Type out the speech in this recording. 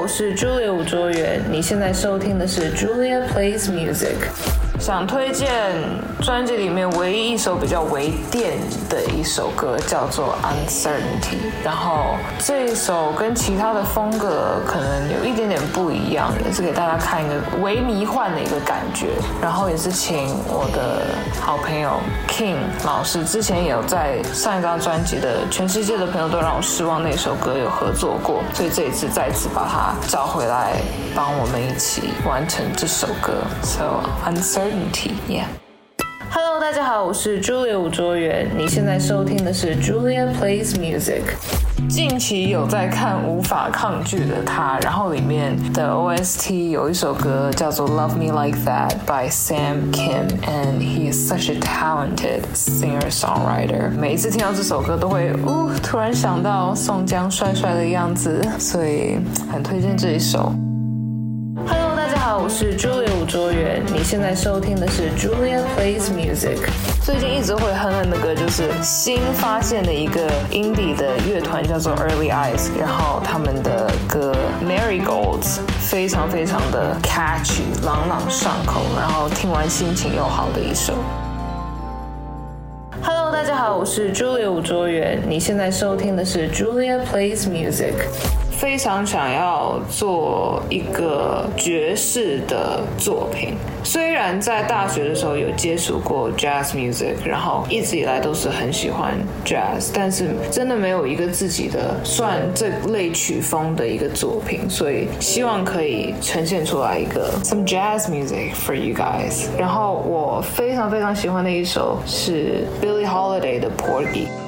我是 Julia 吴卓源，你现在收听的是 Julia Plays Music。想推荐专辑里面唯一一首比较微电的一首歌，叫做《Uncertainty》。然后这一首跟其他的风格可能有一点点不一样，也是给大家看一个微迷幻的一个感觉。然后也是请我的好朋友 King 老师，之前也有在上一张专辑的《全世界的朋友都让我失望》那首歌有合作过，所以这一次再次把它找回来，帮我们一起完成这首歌。So Uncertainty Uncertainty。Yeah. Hello，大家好，我是 Julia 吴卓源。你现在收听的是 Julia Plays Music。近期有在看《无法抗拒的他》，然后里面的 OST 有一首歌叫做《Love Me Like That》by Sam Kim，and he is such a talented singer-songwriter。每一次听到这首歌，都会呜，突然想到宋江帅帅的样子，所以很推荐这一首。Hello，大家好我是 Julia 你现在收听的是 Julia Plays Music。最近一直会哼哼的歌就是新发现的一个 indie 的乐团叫做 Early Eyes，然后他们的歌 Marigolds 非常非常的 catchy，朗朗上口，然后听完心情又好的一首。我是 Julia 吴卓源，你现在收听的是 Julia Plays Music。非常想要做一个爵士的作品。虽然在大学的时候有接触过 jazz music，然后一直以来都是很喜欢 jazz，但是真的没有一个自己的算这类曲风的一个作品，所以希望可以呈现出来一个 some jazz music for you guys。然后我非常非常喜欢的一首是 Billie Holiday 的 porky.